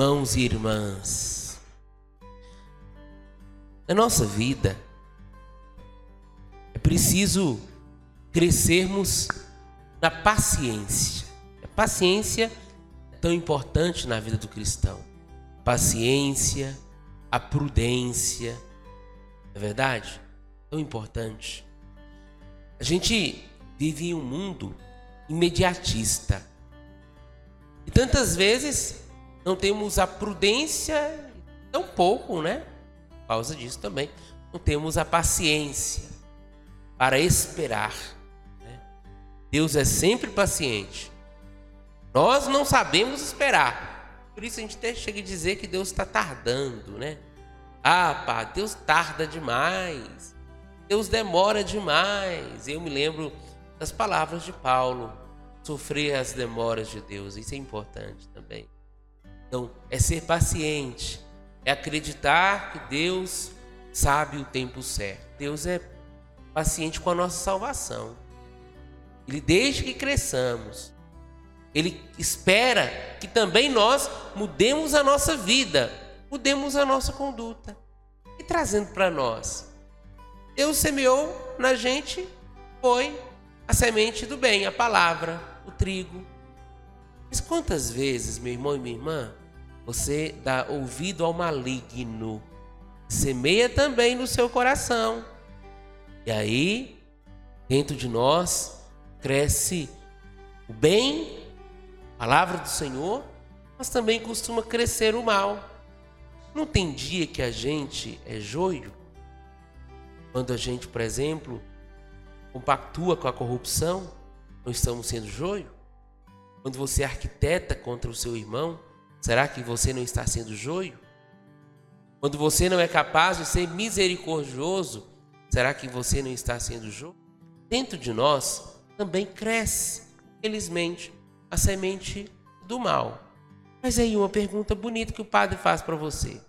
Irmãos e irmãs, na nossa vida é preciso crescermos na paciência. A paciência é tão importante na vida do cristão. Paciência, a prudência, é verdade? Tão importante. A gente vive em um mundo imediatista. E tantas vezes não temos a prudência, tão pouco, né? Por causa disso também, não temos a paciência para esperar. Né? Deus é sempre paciente. Nós não sabemos esperar. Por isso a gente até chega a dizer que Deus está tardando, né? Ah, pá, Deus tarda demais. Deus demora demais. Eu me lembro das palavras de Paulo. Sofrer as demoras de Deus, isso é importante também. Então, é ser paciente, é acreditar que Deus sabe o tempo certo. Deus é paciente com a nossa salvação. Ele, desde que cresçamos, Ele espera que também nós mudemos a nossa vida, mudemos a nossa conduta. E trazendo para nós, Deus semeou na gente, foi a semente do bem, a palavra, o trigo. Mas quantas vezes, meu irmão e minha irmã, você dá ouvido ao maligno, semeia também no seu coração. E aí, dentro de nós, cresce o bem, a palavra do Senhor, mas também costuma crescer o mal. Não tem dia que a gente é joio? Quando a gente, por exemplo, compactua com a corrupção, não estamos sendo joio? Quando você arquiteta contra o seu irmão, será que você não está sendo joio? Quando você não é capaz de ser misericordioso, será que você não está sendo joio? Dentro de nós também cresce, felizmente, a semente do mal. Mas aí uma pergunta bonita que o padre faz para você.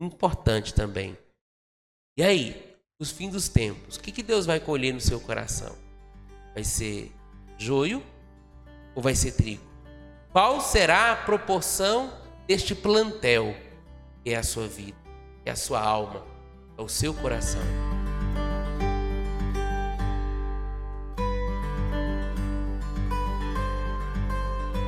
Importante também. E aí, os fins dos tempos, o que, que Deus vai colher no seu coração? Vai ser joio ou vai ser trigo? Qual será a proporção deste plantel que é a sua vida, que é a sua alma, é o seu coração?